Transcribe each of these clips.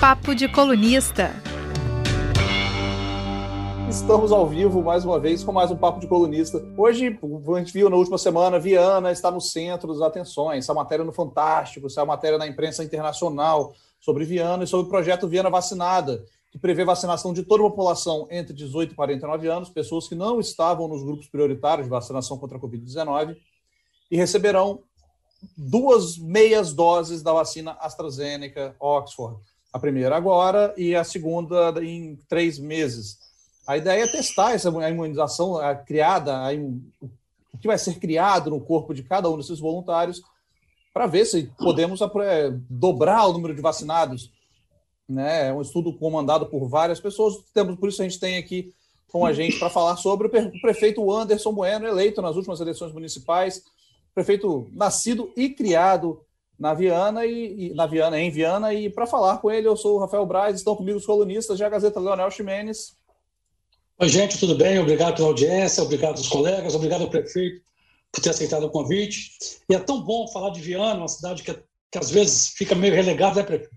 Papo de Colunista. Estamos ao vivo mais uma vez com mais um Papo de Colunista. Hoje, a gente viu na última semana, Viana está no centro das atenções. Essa matéria no Fantástico, essa matéria na imprensa internacional sobre Viana e sobre o projeto Viana Vacinada, que prevê vacinação de toda a população entre 18 e 49 anos, pessoas que não estavam nos grupos prioritários de vacinação contra a Covid-19, e receberão duas meias doses da vacina AstraZeneca Oxford. A primeira agora e a segunda em três meses. A ideia é testar essa imunização a criada, a, o que vai ser criado no corpo de cada um desses voluntários, para ver se podemos é, dobrar o número de vacinados. Né? É um estudo comandado por várias pessoas. Por isso a gente tem aqui com a gente para falar sobre o prefeito Anderson Bueno, eleito nas últimas eleições municipais, prefeito nascido e criado na Viana e, e na Viana, em Viana, e para falar com ele eu sou o Rafael Braz, estão comigo os colunistas da Gazeta Leonel Ximenes. Oi, gente, tudo bem? Obrigado pela audiência, obrigado aos colegas, obrigado ao prefeito por ter aceitado o convite. E é tão bom falar de Viana, uma cidade que, que às vezes fica meio relegada, né, prefeito?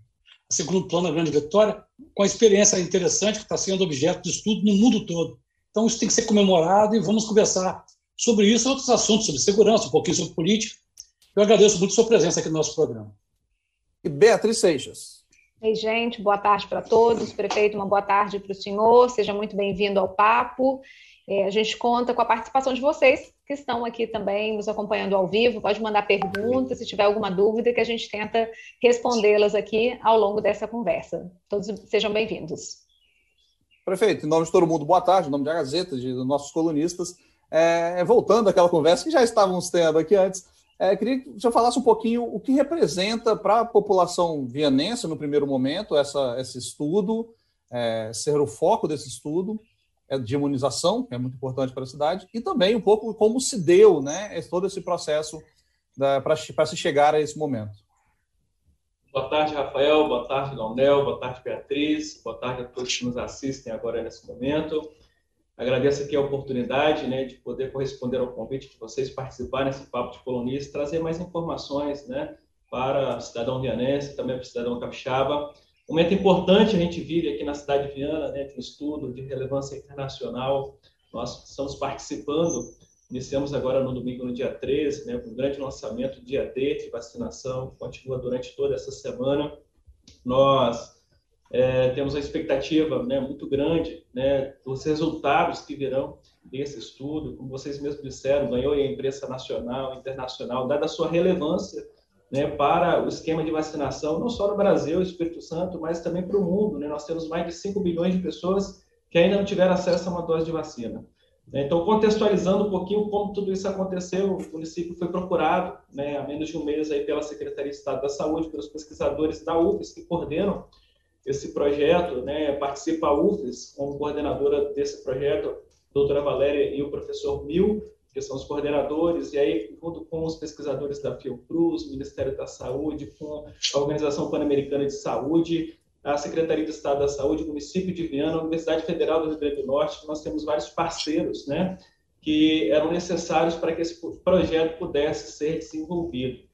A segundo plano da Grande Vitória, com a experiência interessante que está sendo objeto de estudo no mundo todo. Então, isso tem que ser comemorado e vamos conversar sobre isso e outros assuntos, sobre segurança, um pouquinho sobre política. Eu agradeço muito a sua presença aqui no nosso programa. E Beatriz Seixas. Ei, gente, boa tarde para todos. Prefeito, uma boa tarde para o senhor. Seja muito bem-vindo ao papo. É, a gente conta com a participação de vocês que estão aqui também nos acompanhando ao vivo. Pode mandar perguntas, se tiver alguma dúvida, que a gente tenta respondê-las aqui ao longo dessa conversa. Todos sejam bem-vindos. Prefeito, em nome de todo mundo, boa tarde. Em nome da Gazeta, de nossos colunistas. É, voltando àquela conversa que já estávamos tendo aqui antes, é, queria que você falasse um pouquinho o que representa para a população vianense, no primeiro momento, essa, esse estudo, é, ser o foco desse estudo é, de imunização, que é muito importante para a cidade, e também um pouco como se deu né, todo esse processo para se chegar a esse momento. Boa tarde, Rafael. Boa tarde, Leonel. Boa tarde, Beatriz. Boa tarde a todos que nos assistem agora nesse momento. Agradeço aqui a oportunidade né, de poder corresponder ao convite de vocês participarem nesse papo de colunista, trazer mais informações né, para o cidadão vianense, também para o cidadão capixaba. Momento importante a gente vive aqui na cidade de Viana, né, de um estudo de relevância internacional. Nós estamos participando, iniciamos agora no domingo, no dia 13, né, um grande lançamento, dia D de vacinação, continua durante toda essa semana. Nós é, temos a expectativa né, muito grande né, dos resultados que virão desse estudo. Como vocês mesmos disseram, ganhou a imprensa nacional, internacional, dada a sua relevância né, para o esquema de vacinação, não só no Brasil, Espírito Santo, mas também para o mundo. Né? Nós temos mais de 5 bilhões de pessoas que ainda não tiveram acesso a uma dose de vacina. Então, contextualizando um pouquinho como tudo isso aconteceu, o município foi procurado né, há menos de um mês aí pela Secretaria de Estado da Saúde, pelos pesquisadores da UFES que coordenam esse projeto, né, participa a UFES como coordenadora desse projeto, a doutora Valéria e o professor Mil, que são os coordenadores, e aí, junto com os pesquisadores da Fiocruz, Ministério da Saúde, com a Organização Pan-Americana de Saúde, a Secretaria de Estado da Saúde, o município de Viana, a Universidade Federal do Rio Grande do Norte, nós temos vários parceiros, né, que eram necessários para que esse projeto pudesse ser desenvolvido.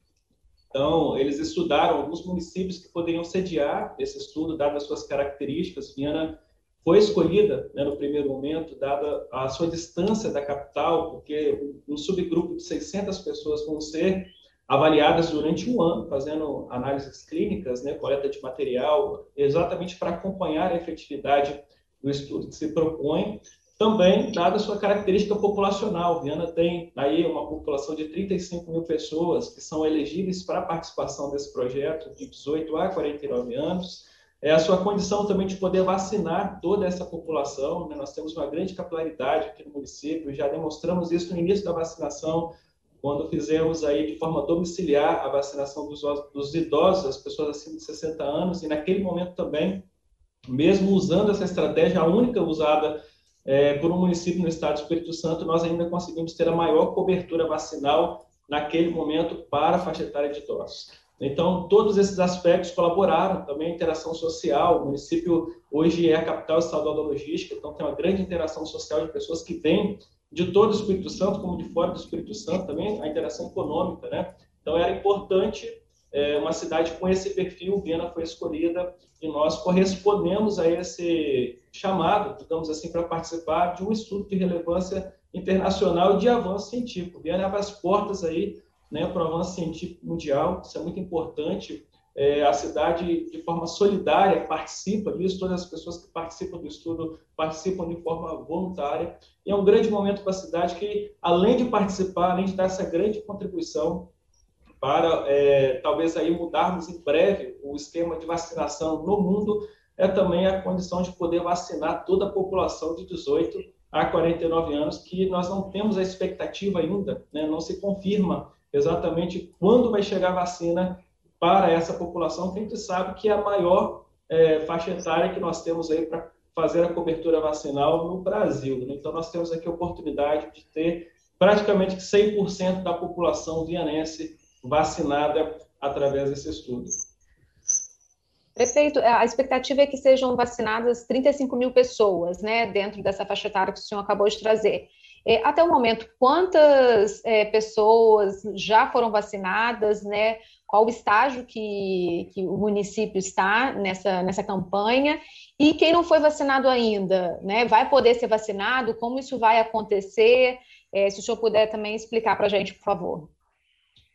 Então, eles estudaram alguns municípios que poderiam sediar esse estudo, dadas as suas características. Viana foi escolhida né, no primeiro momento, dada a sua distância da capital, porque um subgrupo de 600 pessoas vão ser avaliadas durante um ano, fazendo análises clínicas, né, coleta de material, exatamente para acompanhar a efetividade do estudo que se propõe também, dada a sua característica populacional, Viana tem aí uma população de 35 mil pessoas que são elegíveis para a participação desse projeto, de 18 a 49 anos. É a sua condição também de poder vacinar toda essa população. Né? Nós temos uma grande capilaridade aqui no município, já demonstramos isso no início da vacinação, quando fizemos aí de forma domiciliar a vacinação dos, dos idosos, as pessoas acima de 60 anos, e naquele momento também, mesmo usando essa estratégia, a única usada é, por um município no estado do Espírito Santo, nós ainda conseguimos ter a maior cobertura vacinal naquele momento para a faixa etária de idosos. Então, todos esses aspectos colaboraram, também a interação social. O município hoje é a capital estadual da logística, então tem uma grande interação social de pessoas que vêm de todo o Espírito Santo, como de fora do Espírito Santo, também a interação econômica, né? Então, era importante é, uma cidade com esse perfil, Viena foi escolhida e nós correspondemos a esse chamado, digamos assim, para participar de um estudo de relevância internacional de avanço científico. Viena abre as portas aí né, para o avanço científico mundial, isso é muito importante. É, a cidade, de forma solidária, participa disso, todas as pessoas que participam do estudo participam de forma voluntária. E é um grande momento para a cidade que, além de participar, além de dar essa grande contribuição para é, talvez aí mudarmos em breve o esquema de vacinação no mundo, é também a condição de poder vacinar toda a população de 18 a 49 anos, que nós não temos a expectativa ainda, né, não se confirma exatamente quando vai chegar a vacina para essa população, que a gente sabe que é a maior é, faixa etária que nós temos aí para fazer a cobertura vacinal no Brasil. Né? Então, nós temos aqui a oportunidade de ter praticamente 100% da população vianense vacinada através desse estudo. Prefeito, a expectativa é que sejam vacinadas 35 mil pessoas, né, dentro dessa faixa etária que o senhor acabou de trazer. É, até o momento, quantas é, pessoas já foram vacinadas, né? Qual o estágio que, que o município está nessa, nessa campanha? E quem não foi vacinado ainda, né? Vai poder ser vacinado? Como isso vai acontecer? É, se o senhor puder também explicar para a gente, por favor.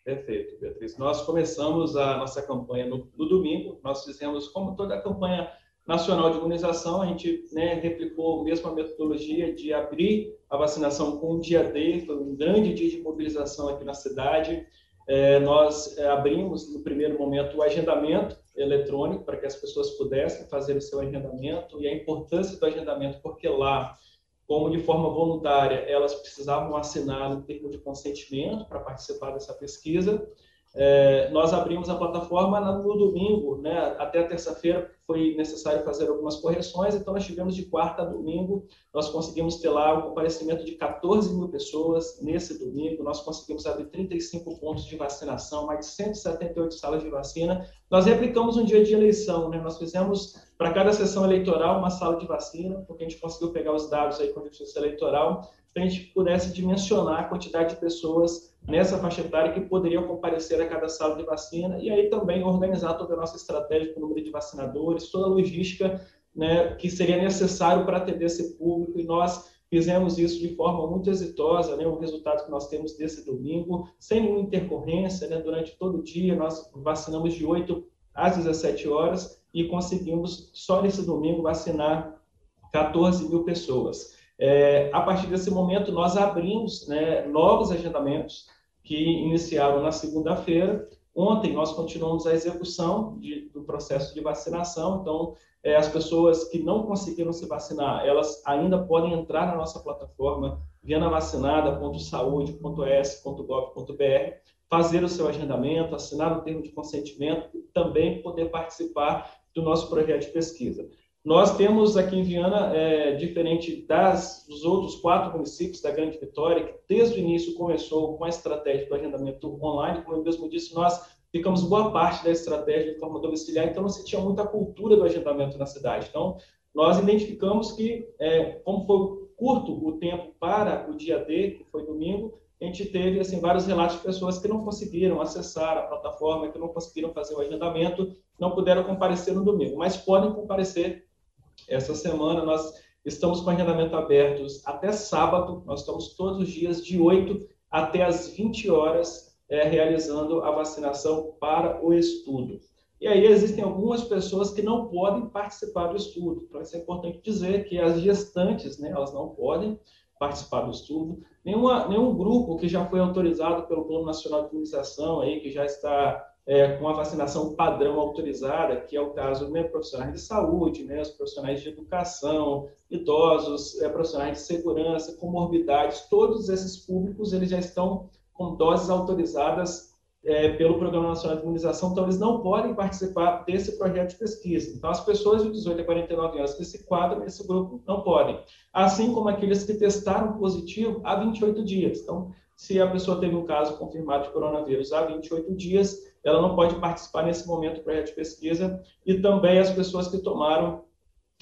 Perfeito, Beatriz. Nós começamos a nossa campanha no, no domingo. Nós fizemos, como toda a campanha nacional de imunização, a gente né, replicou a mesma metodologia de abrir a vacinação com um dia D, foi um grande dia de mobilização aqui na cidade. É, nós é, abrimos, no primeiro momento, o agendamento eletrônico para que as pessoas pudessem fazer o seu agendamento e a importância do agendamento, porque lá como de forma voluntária elas precisavam assinar um termo de consentimento para participar dessa pesquisa. É, nós abrimos a plataforma no domingo, né, até terça-feira foi necessário fazer algumas correções, então nós tivemos de quarta a domingo, nós conseguimos ter lá o comparecimento de 14 mil pessoas nesse domingo, nós conseguimos abrir 35 pontos de vacinação, mais de 178 salas de vacina. Nós replicamos um dia de eleição, né, nós fizemos para cada sessão eleitoral uma sala de vacina, porque a gente conseguiu pegar os dados aí com a justiça eleitoral, para a gente pudesse dimensionar a quantidade de pessoas nessa faixa etária que poderiam comparecer a cada sala de vacina e aí também organizar toda a nossa estratégia com o número de vacinadores, toda a logística né, que seria necessário para atender esse público e nós fizemos isso de forma muito exitosa, né, o resultado que nós temos desse domingo, sem nenhuma intercorrência, né, durante todo o dia nós vacinamos de 8 às 17 horas e conseguimos só nesse domingo vacinar 14 mil pessoas. É, a partir desse momento, nós abrimos né, novos agendamentos que iniciaram na segunda-feira. Ontem, nós continuamos a execução de, do processo de vacinação. Então, é, as pessoas que não conseguiram se vacinar, elas ainda podem entrar na nossa plataforma vianavacinada.saude.es.gov.br, fazer o seu agendamento, assinar o termo de consentimento e também poder participar do nosso projeto de pesquisa. Nós temos aqui em Viana, é, diferente das, dos outros quatro municípios da Grande Vitória, que desde o início começou com a estratégia do agendamento online, como eu mesmo disse, nós ficamos boa parte da estratégia de forma domiciliar, então não se tinha muita cultura do agendamento na cidade. Então, nós identificamos que, é, como foi curto o tempo para o dia D, que foi domingo, a gente teve assim, vários relatos de pessoas que não conseguiram acessar a plataforma, que não conseguiram fazer o agendamento, não puderam comparecer no domingo, mas podem comparecer essa semana nós estamos com agendamento abertos até sábado, nós estamos todos os dias de 8 até as 20 horas é, realizando a vacinação para o estudo. E aí existem algumas pessoas que não podem participar do estudo. Então, isso é importante dizer que as gestantes, né, elas não podem participar do estudo. Nenhuma, nenhum grupo que já foi autorizado pelo Plano Nacional de Imunização, aí, que já está é, com a vacinação padrão autorizada, que é o caso né, profissionais de saúde, né, os profissionais de educação, idosos, é, profissionais de segurança, comorbidades, todos esses públicos eles já estão com doses autorizadas é, pelo Programa Nacional de Imunização, então eles não podem participar desse projeto de pesquisa. Então, as pessoas de 18 a 49 anos que se quadram nesse grupo não podem, assim como aqueles que testaram positivo há 28 dias. Então, se a pessoa teve um caso confirmado de coronavírus há 28 dias, ela não pode participar nesse momento do projeto de pesquisa, e também as pessoas que tomaram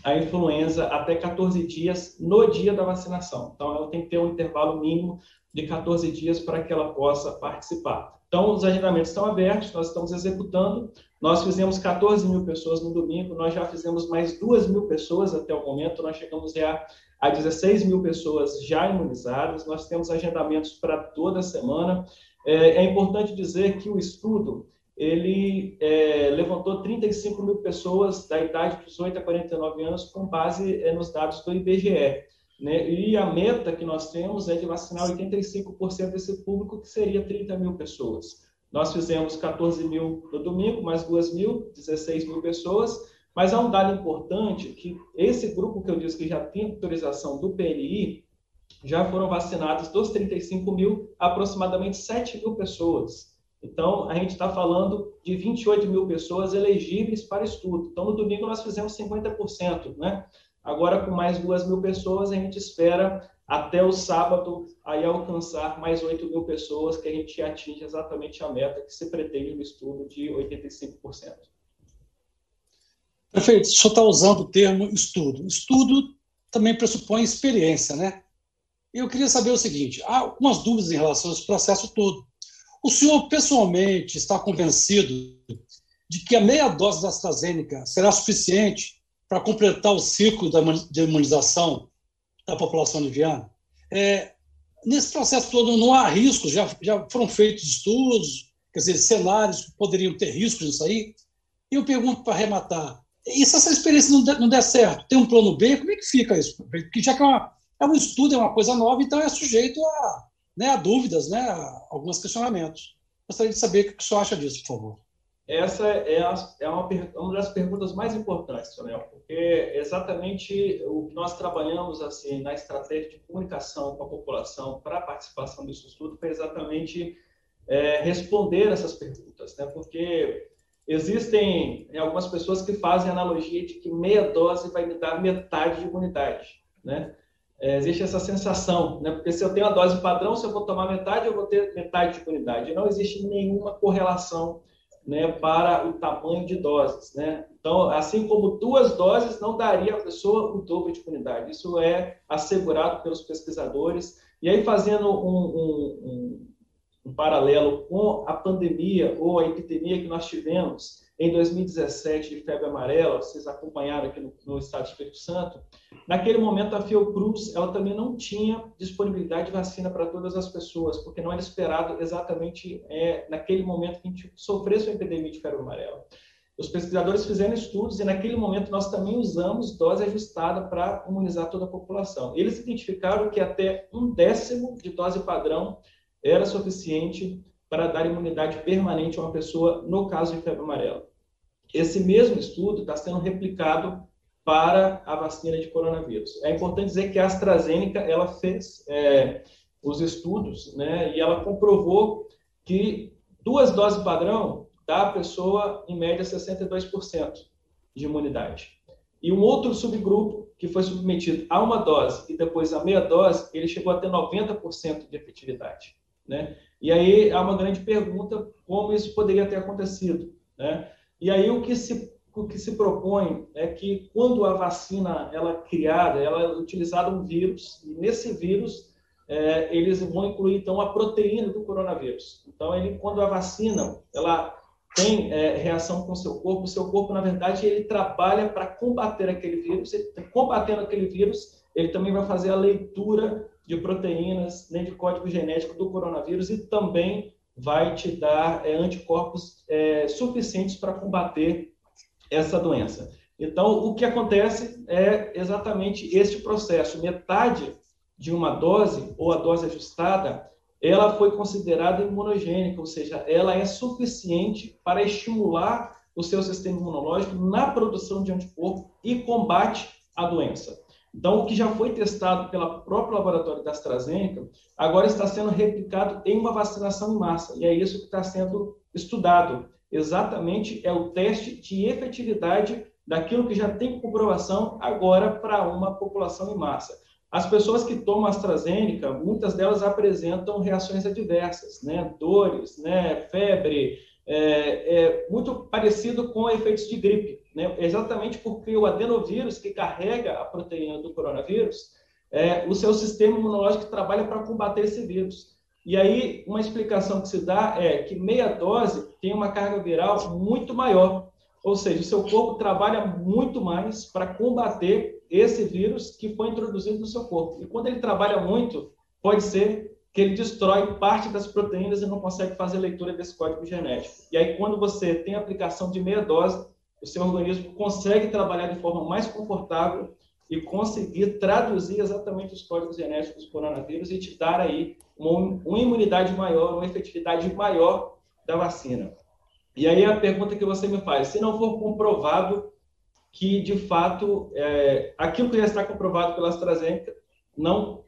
a influenza até 14 dias no dia da vacinação. Então, ela tem que ter um intervalo mínimo de 14 dias para que ela possa participar. Então, os agendamentos estão abertos, nós estamos executando. Nós fizemos 14 mil pessoas no domingo, nós já fizemos mais 2 mil pessoas até o momento, nós chegamos já a 16 mil pessoas já imunizadas, nós temos agendamentos para toda semana. É, é importante dizer que o estudo, ele é, levantou 35 mil pessoas da idade de 18 a 49 anos com base é, nos dados do IBGE. Né? E a meta que nós temos é de vacinar 85% desse público, que seria 30 mil pessoas. Nós fizemos 14 mil no domingo, mais 2 mil, 16 mil pessoas, mas há um dado importante que esse grupo que eu disse que já tem autorização do PNI, já foram vacinados dos 35 mil, aproximadamente 7 mil pessoas. Então, a gente está falando de 28 mil pessoas elegíveis para estudo. Então, no domingo nós fizemos 50%, né? Agora, com mais duas mil pessoas, a gente espera até o sábado aí alcançar mais 8 mil pessoas, que a gente atinge exatamente a meta que se pretende no estudo de 85%. Perfeito. O senhor está usando o termo estudo. Estudo também pressupõe experiência, né? Eu queria saber o seguinte: há algumas dúvidas em relação a esse processo todo. O senhor pessoalmente está convencido de que a meia dose da AstraZeneca será suficiente para completar o ciclo de imunização da população liviana. É, nesse processo todo não há riscos, já, já foram feitos estudos, quer dizer, cenários que poderiam ter riscos nisso aí. E eu pergunto para arrematar, e se essa experiência não der, não der, certo, tem um plano B, como é que fica isso? Porque já que é, uma, é um estudo, é uma coisa nova, então é sujeito a, né, a dúvidas, né, a alguns questionamentos. Gostaria de saber o que o senhor acha disso, por favor. Essa é, a, é uma, uma, das perguntas mais importantes, Tonel, porque exatamente o que nós trabalhamos assim na estratégia de comunicação com a população para a participação desse estudo foi exatamente é, responder essas perguntas, né? Porque existem algumas pessoas que fazem analogia de que meia dose vai me dar metade de imunidade, né? É, existe essa sensação, né? Porque se eu tenho a dose padrão, se eu vou tomar metade, eu vou ter metade de imunidade. Não existe nenhuma correlação né, para o tamanho de doses. Né? Então, assim como duas doses não daria à pessoa o dobro de imunidade. Isso é assegurado pelos pesquisadores. E aí, fazendo um, um, um, um paralelo com a pandemia ou a epidemia que nós tivemos em 2017 de febre amarela, vocês acompanharam aqui no, no estado do Espírito Santo, naquele momento a Fiocruz ela também não tinha disponibilidade de vacina para todas as pessoas, porque não era esperado exatamente é, naquele momento que a gente sofresse uma epidemia de febre amarela. Os pesquisadores fizeram estudos e naquele momento nós também usamos dose ajustada para imunizar toda a população. Eles identificaram que até um décimo de dose padrão era suficiente para dar imunidade permanente a uma pessoa no caso de febre amarela. Esse mesmo estudo está sendo replicado para a vacina de coronavírus. É importante dizer que a AstraZeneca ela fez é, os estudos, né, e ela comprovou que duas doses padrão dá à pessoa em média 62% de imunidade. E um outro subgrupo que foi submetido a uma dose e depois a meia dose, ele chegou a ter 90% de efetividade, né? E aí há uma grande pergunta como isso poderia ter acontecido, né? E aí o que se o que se propõe é que quando a vacina ela é criada, ela é utilizada um vírus e nesse vírus é, eles vão incluir então a proteína do coronavírus. Então ele quando a vacina ela tem é, reação com o seu corpo, o seu corpo na verdade ele trabalha para combater aquele vírus. Ele, combatendo aquele vírus, ele também vai fazer a leitura de proteínas, nem de código genético do coronavírus e também vai te dar é, anticorpos é, suficientes para combater essa doença. Então, o que acontece é exatamente este processo. Metade de uma dose, ou a dose ajustada, ela foi considerada imunogênica, ou seja, ela é suficiente para estimular o seu sistema imunológico na produção de anticorpo e combate a doença. Então, o que já foi testado pelo próprio laboratório da AstraZeneca, agora está sendo replicado em uma vacinação em massa. E é isso que está sendo estudado. Exatamente é o teste de efetividade daquilo que já tem comprovação agora para uma população em massa. As pessoas que tomam AstraZeneca, muitas delas apresentam reações adversas, né? Dores, né? Febre, é, é muito parecido com efeitos de gripe, né? Exatamente porque o adenovírus que carrega a proteína do coronavírus, é, o seu sistema imunológico trabalha para combater esse vírus. E aí, uma explicação que se dá é que meia dose tem uma carga viral muito maior. Ou seja, o seu corpo trabalha muito mais para combater esse vírus que foi introduzido no seu corpo. E quando ele trabalha muito, pode ser que ele destrói parte das proteínas e não consegue fazer leitura desse código genético. E aí, quando você tem aplicação de meia dose, o seu organismo consegue trabalhar de forma mais confortável e conseguir traduzir exatamente os códigos genéticos do coronavírus e te dar aí uma, uma imunidade maior, uma efetividade maior da vacina. E aí a pergunta que você me faz, se não for comprovado que, de fato, é, aquilo que já está comprovado pela AstraZeneca não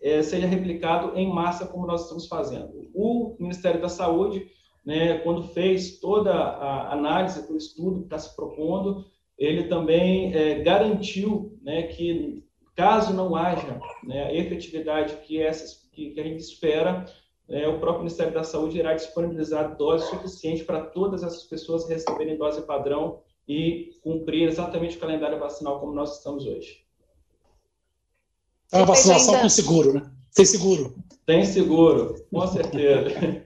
é, seja replicado em massa como nós estamos fazendo. O Ministério da Saúde, né, quando fez toda a análise do estudo que está se propondo, ele também é, garantiu né, que, caso não haja né, a efetividade que, essas, que, que a gente espera, é, o próprio Ministério da Saúde irá disponibilizar dose suficiente para todas essas pessoas receberem dose padrão e cumprir exatamente o calendário vacinal como nós estamos hoje. É uma vacinação com seguro, né? Tem seguro. Tem seguro, com certeza.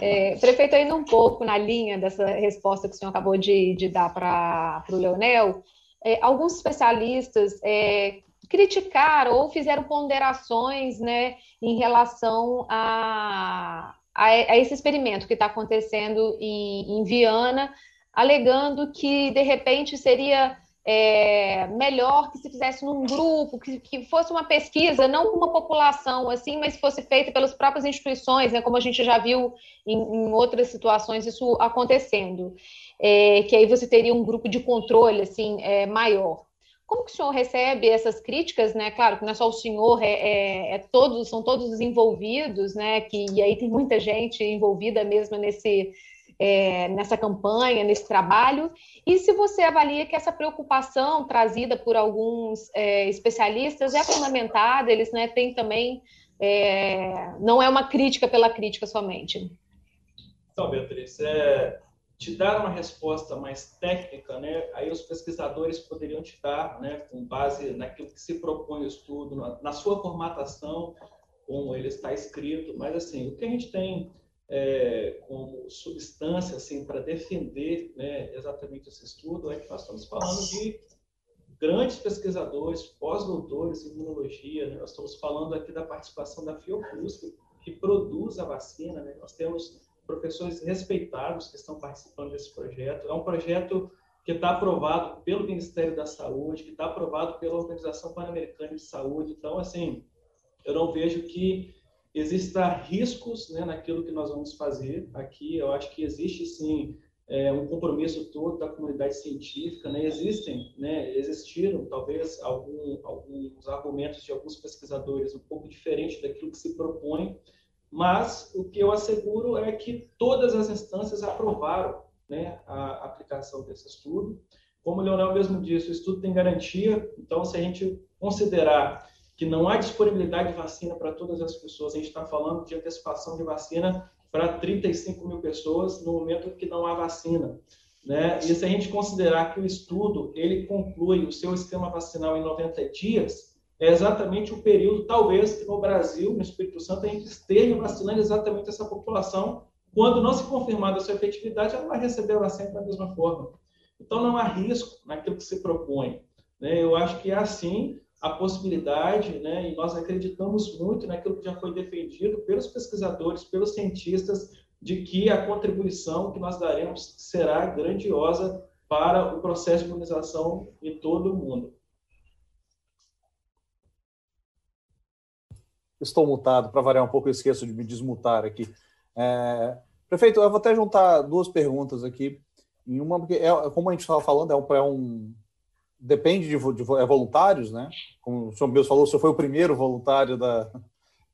É, prefeito, ainda um pouco na linha dessa resposta que o senhor acabou de, de dar para o Leonel, é, alguns especialistas é, criticaram ou fizeram ponderações né, em relação a, a, a esse experimento que está acontecendo em, em Viana, alegando que, de repente, seria é, melhor que se fizesse num grupo, que, que, fosse uma pesquisa, não com uma população assim, mas fosse feita pelas próprias instituições, né, como a gente já viu em, em outras situações isso acontecendo, é, que aí você teria um grupo de controle assim é, maior. Como que o senhor recebe essas críticas, né? Claro que não é só o senhor, é, é, é todos, são todos os envolvidos, né? Que e aí tem muita gente envolvida mesmo nesse é, nessa campanha, nesse trabalho, e se você avalia que essa preocupação trazida por alguns é, especialistas é fundamentada, eles né, têm também, é, não é uma crítica pela crítica somente. Então, Beatriz, é, te dar uma resposta mais técnica, né, aí os pesquisadores poderiam te dar, né, com base naquilo que se propõe o estudo, na, na sua formatação, como ele está escrito, mas assim, o que a gente tem é, como substância assim para defender né, exatamente esse estudo é que nós estamos falando de grandes pesquisadores, pós-doutores em imunologia, né? nós estamos falando aqui da participação da Fiocruz, que, produz a vacina, né? nós temos professores respeitados que estão participando desse projeto, é um projeto que está aprovado pelo Ministério da Saúde, que está aprovado pela Organização Pan-Americana de Saúde, então, assim, eu não vejo que Existem riscos né, naquilo que nós vamos fazer aqui. Eu acho que existe sim é, um compromisso todo da comunidade científica. Né? Existem, né, existiram talvez algum, alguns argumentos de alguns pesquisadores um pouco diferentes daquilo que se propõe, mas o que eu asseguro é que todas as instâncias aprovaram né, a aplicação desse estudo. Como o Leonel mesmo disse, o estudo tem garantia, então se a gente considerar que não há disponibilidade de vacina para todas as pessoas. A gente está falando de antecipação de vacina para 35 mil pessoas no momento que não há vacina. Né? E se a gente considerar que o estudo ele conclui o seu esquema vacinal em 90 dias, é exatamente o período, talvez, que no Brasil, no Espírito Santo, a gente esteja vacinando exatamente essa população. Quando não se confirmar a sua efetividade, ela vai receber a vacina da mesma forma. Então, não há risco naquilo que se propõe. Né? Eu acho que é assim a possibilidade, né, e nós acreditamos muito naquilo que já foi defendido pelos pesquisadores, pelos cientistas, de que a contribuição que nós daremos será grandiosa para o processo de imunização em todo o mundo. Estou mutado, para variar um pouco, eu esqueço de me desmutar aqui. É... Prefeito, eu vou até juntar duas perguntas aqui. Em uma, porque é, como a gente estava falando, é um, é um depende de, de é voluntários, né? Como o senhor Deus falou, o senhor foi o primeiro voluntário da,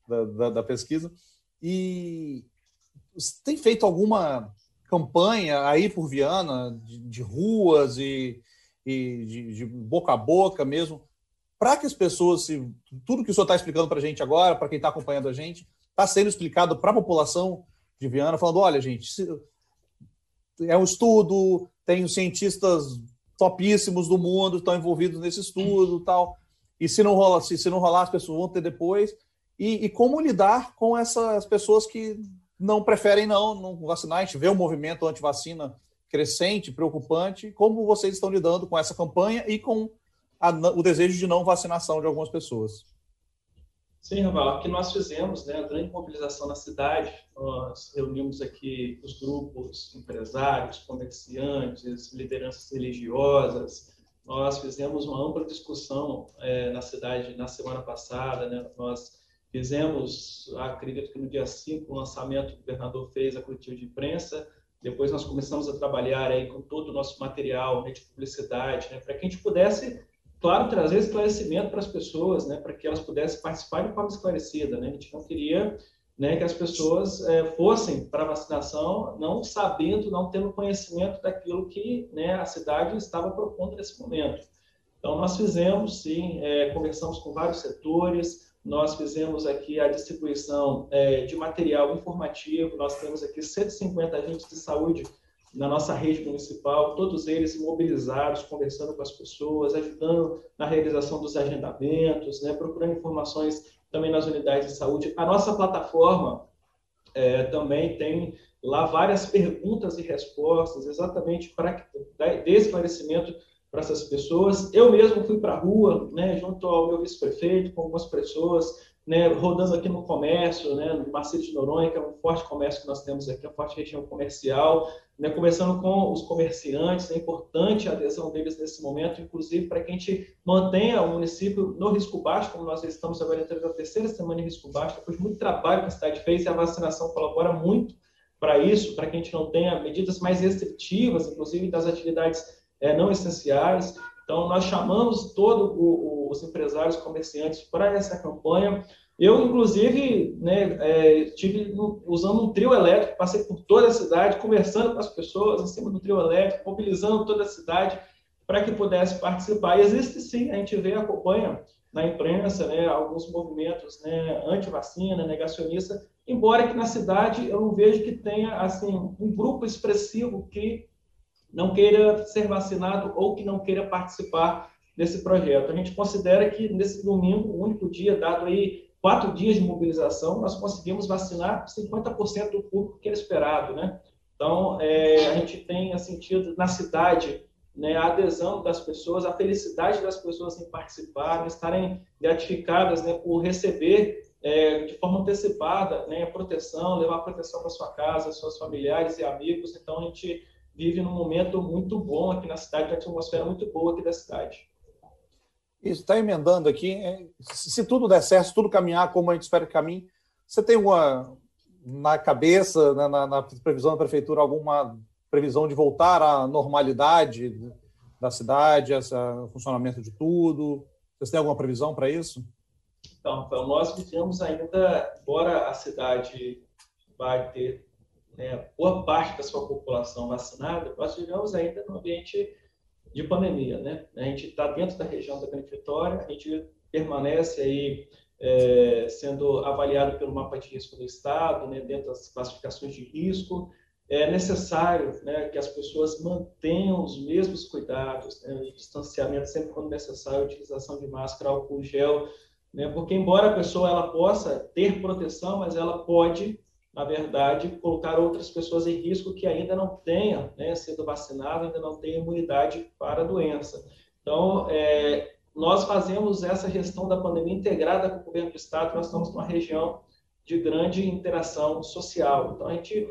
da, da, da pesquisa. E tem feito alguma campanha aí por Viana, de, de ruas e, e de, de, boca a boca mesmo, para que as pessoas, se, tudo que o senhor está explicando para a gente agora, para quem está acompanhando a gente, está sendo explicado para a população de Viana, falando: olha, gente, é um estudo, tem os cientistas topíssimos do mundo estão envolvidos nesse estudo tal. E se não rola, se, se não rolar, as pessoas vão ter depois. E, e, como lidar com essas pessoas que não preferem não, não vacinar? A gente vê o um movimento anti-vacina crescente, preocupante. Como vocês estão lidando com essa campanha e com a, o desejo de não vacinação de algumas pessoas? Sim, Raval, o que nós fizemos, né, a grande mobilização na cidade, nós reunimos aqui os grupos empresários, comerciantes, lideranças religiosas, nós fizemos uma ampla discussão é, na cidade na semana passada, né, nós fizemos, acredito que no dia 5, o lançamento, o governador fez a coletiva de imprensa, depois nós começamos a trabalhar aí com todo o nosso material né, de publicidade, né, para que a gente pudesse claro, trazer esclarecimento para as pessoas, né, para que elas pudessem participar de forma esclarecida. Né? A gente não queria né, que as pessoas é, fossem para a vacinação não sabendo, não tendo conhecimento daquilo que né, a cidade estava propondo nesse momento. Então, nós fizemos, sim, é, conversamos com vários setores, nós fizemos aqui a distribuição é, de material informativo, nós temos aqui 150 agentes de saúde na nossa rede municipal, todos eles mobilizados, conversando com as pessoas, ajudando na realização dos agendamentos, né, procurando informações também nas unidades de saúde. A nossa plataforma é, também tem lá várias perguntas e respostas, exatamente para dar esclarecimento para essas pessoas. Eu mesmo fui para a rua, né, junto ao meu vice-prefeito, com algumas pessoas, né, rodando aqui no comércio, né, no Marcelo de Noronha, que é um forte comércio que nós temos aqui, uma forte região comercial, né, começando com os comerciantes, é importante a adesão deles nesse momento, inclusive para que a gente mantenha o município no risco baixo, como nós estamos agora entrando na terceira semana em risco baixo, depois de muito trabalho que a cidade fez e a vacinação colabora muito para isso, para que a gente não tenha medidas mais restritivas, inclusive das atividades é, não essenciais. Então, nós chamamos todos os empresários, comerciantes para essa campanha. Eu, inclusive, né, é, estive usando um trio elétrico, passei por toda a cidade, conversando com as pessoas em cima do trio elétrico, mobilizando toda a cidade para que pudesse participar. E existe sim, a gente vê, acompanha na imprensa, né, alguns movimentos né, anti-vacina, negacionista, embora que na cidade eu não vejo que tenha assim um grupo expressivo que não queira ser vacinado ou que não queira participar desse projeto. A gente considera que nesse domingo, o único dia, dado aí quatro dias de mobilização, nós conseguimos vacinar 50% do público que era esperado, né? Então, é, a gente tem sentido na cidade né, a adesão das pessoas, a felicidade das pessoas em participar, em estarem gratificadas né, por receber é, de forma antecipada né, a proteção, levar a proteção para sua casa, seus familiares e amigos. Então, a gente vive num momento muito bom aqui na cidade, uma atmosfera muito boa aqui da cidade. Está emendando aqui. É, se tudo der certo, se tudo caminhar como a gente espera que caminhe, você tem uma na cabeça, na, na, na previsão da prefeitura, alguma previsão de voltar à normalidade da cidade, esse funcionamento de tudo? Vocês têm alguma previsão para isso? Então, então, nós vivemos ainda, embora a cidade vai ter né, boa parte da sua população vacinada, nós vivemos ainda no ambiente de pandemia, né? A gente está dentro da região da Grande Vitória, a gente permanece aí é, sendo avaliado pelo mapa de risco do Estado, né, dentro das classificações de risco. É necessário né, que as pessoas mantenham os mesmos cuidados, né, distanciamento sempre quando necessário, utilização de máscara, álcool gel, né, porque embora a pessoa ela possa ter proteção, mas ela pode na verdade, colocar outras pessoas em risco que ainda não tenham né, sido vacinado, ainda não tenham imunidade para a doença. Então, é, nós fazemos essa gestão da pandemia integrada com o governo do Estado, nós estamos numa região de grande interação social. Então, a gente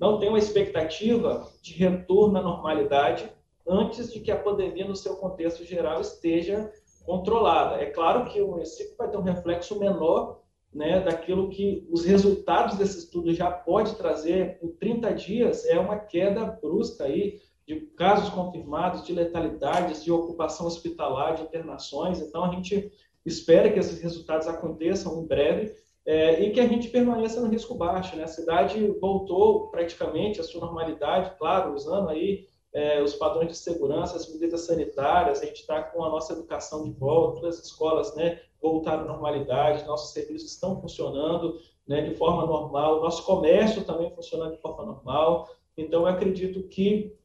não tem uma expectativa de retorno à normalidade antes de que a pandemia, no seu contexto geral, esteja controlada. É claro que o município vai ter um reflexo menor né, daquilo que os resultados desse estudo já pode trazer em 30 dias é uma queda brusca aí de casos confirmados, de letalidades, de ocupação hospitalar, de internações. Então, a gente espera que esses resultados aconteçam em breve é, e que a gente permaneça no risco baixo. Né? A cidade voltou praticamente à sua normalidade, claro, usando aí é, os padrões de segurança, as medidas sanitárias, a gente está com a nossa educação de volta, todas as escolas né, voltaram à normalidade, nossos serviços estão funcionando né, de forma normal, nosso comércio também funcionando de forma normal. Então, eu acredito que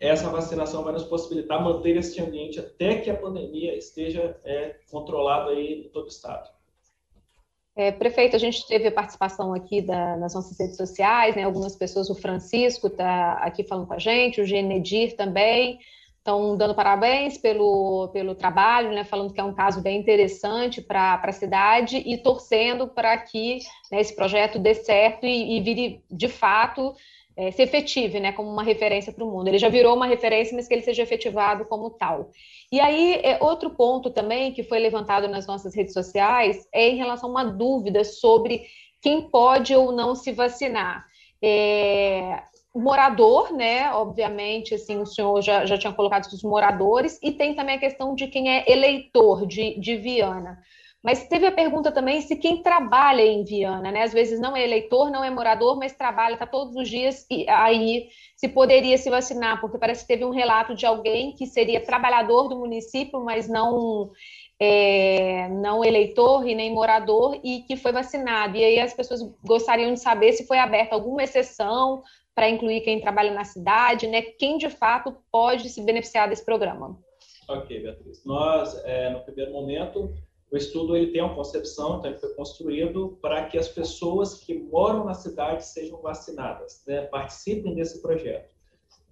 essa vacinação vai nos possibilitar manter esse ambiente até que a pandemia esteja é, controlada aí em todo o estado. É, prefeito, a gente teve a participação aqui da, nas nossas redes sociais, né? Algumas pessoas, o Francisco está aqui falando com a gente, o Genedir também, estão dando parabéns pelo, pelo trabalho, né? Falando que é um caso bem interessante para a cidade e torcendo para que né, esse projeto dê certo e, e vire de fato é, se efetive, né, como uma referência para o mundo. Ele já virou uma referência, mas que ele seja efetivado como tal. E aí, é, outro ponto também que foi levantado nas nossas redes sociais é em relação a uma dúvida sobre quem pode ou não se vacinar. É, morador, né? Obviamente, assim, o senhor já, já tinha colocado os moradores, e tem também a questão de quem é eleitor de, de Viana. Mas teve a pergunta também se quem trabalha em Viana, né? Às vezes não é eleitor, não é morador, mas trabalha, está todos os dias aí se poderia se vacinar, porque parece que teve um relato de alguém que seria trabalhador do município, mas não é, não eleitor e nem morador e que foi vacinado. E aí as pessoas gostariam de saber se foi aberta alguma exceção para incluir quem trabalha na cidade, né? Quem de fato pode se beneficiar desse programa. Ok, Beatriz. Nós, é, no primeiro momento, o estudo ele tem uma concepção, então ele foi construído para que as pessoas que moram na cidade sejam vacinadas, né, participem desse projeto.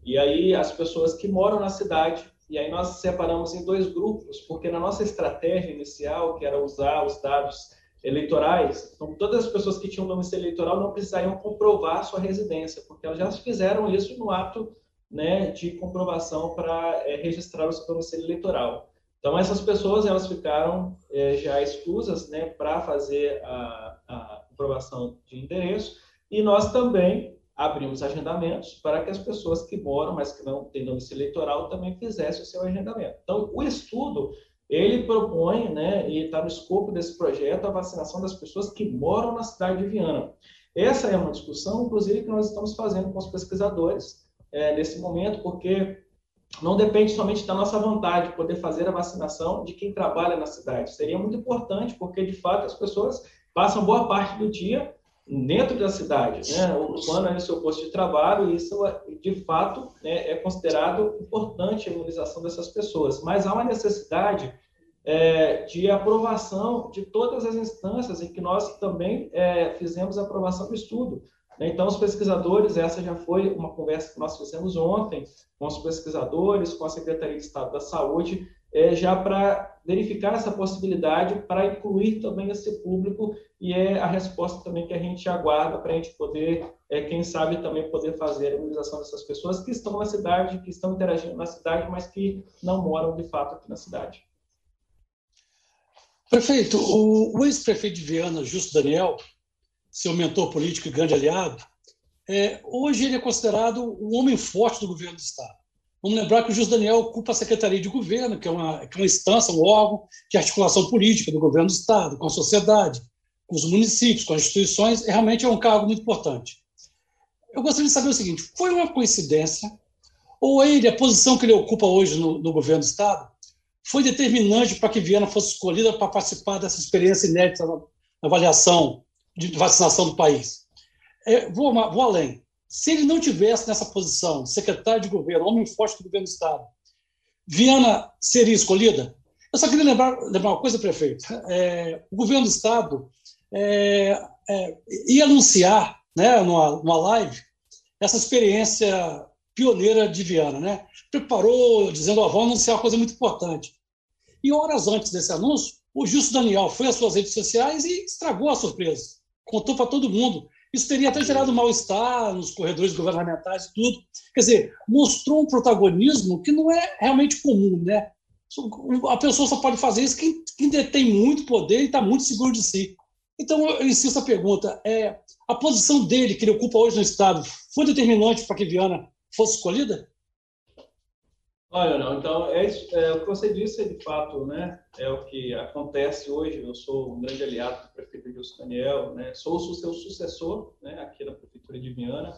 E aí as pessoas que moram na cidade, e aí nós separamos em dois grupos, porque na nossa estratégia inicial, que era usar os dados eleitorais, então todas as pessoas que tinham domicílio eleitoral não precisariam comprovar sua residência, porque elas já fizeram isso no ato né, de comprovação para é, registrar o seu domicílio eleitoral. Então, essas pessoas elas ficaram é, já exclusas né, para fazer a, a comprovação de endereço e nós também abrimos agendamentos para que as pessoas que moram, mas que não têm domicílio eleitoral, também fizessem o seu agendamento. Então, o estudo, ele propõe, né, e está no escopo desse projeto, a vacinação das pessoas que moram na cidade de Viana. Essa é uma discussão, inclusive, que nós estamos fazendo com os pesquisadores é, nesse momento, porque não depende somente da nossa vontade de poder fazer a vacinação de quem trabalha na cidade. Seria muito importante, porque de fato as pessoas passam boa parte do dia dentro da cidade, né, ocupando o seu posto de trabalho, e isso de fato né, é considerado importante a imunização dessas pessoas. Mas há uma necessidade é, de aprovação de todas as instâncias em que nós também é, fizemos a aprovação do estudo. Né? Então, os pesquisadores, essa já foi uma conversa que nós fizemos ontem com os pesquisadores, com a Secretaria de Estado da Saúde, é, já para verificar essa possibilidade, para incluir também esse público, e é a resposta também que a gente aguarda para a gente poder, é, quem sabe, também poder fazer a imunização dessas pessoas que estão na cidade, que estão interagindo na cidade, mas que não moram de fato aqui na cidade. Prefeito, o, o ex-prefeito de Viana, Justo Daniel, seu mentor político e grande aliado, é, hoje ele é considerado o homem forte do governo do Estado. Vamos lembrar que o Justo Daniel ocupa a Secretaria de Governo, que é, uma, que é uma instância, um órgão de articulação política do governo do Estado, com a sociedade, com os municípios, com as instituições, e realmente é um cargo muito importante. Eu gostaria de saber o seguinte: foi uma coincidência, ou ele, a posição que ele ocupa hoje no, no governo do Estado, foi determinante para que Viana fosse escolhida para participar dessa experiência inédita na avaliação de vacinação do país. É, vou, vou além. Se ele não tivesse nessa posição, secretário de governo, homem forte do governo do Estado, Viana seria escolhida? Eu só queria lembrar, lembrar uma coisa, prefeito. É, o governo do Estado é, é, ia anunciar, né, numa, numa live, essa experiência pioneira de Viana. Né? Preparou, dizendo, oh, vamos anunciar uma coisa muito importante. E horas antes desse anúncio, o Justo Daniel foi às suas redes sociais e estragou a surpresa contou para todo mundo. Isso teria até gerado mal-estar nos corredores governamentais e tudo. Quer dizer, mostrou um protagonismo que não é realmente comum, né? A pessoa só pode fazer isso quem, quem detém muito poder e está muito seguro de si. Então, eu insisto a pergunta: é, a posição dele, que ele ocupa hoje no Estado, foi determinante para que Viana fosse escolhida? Olha, não. Então, é, é, o que você disse, de fato, né, é o que acontece hoje. Eu sou um grande aliado do prefeito Gilson Daniel, né, sou o seu sucessor né, aqui na Prefeitura de Viana.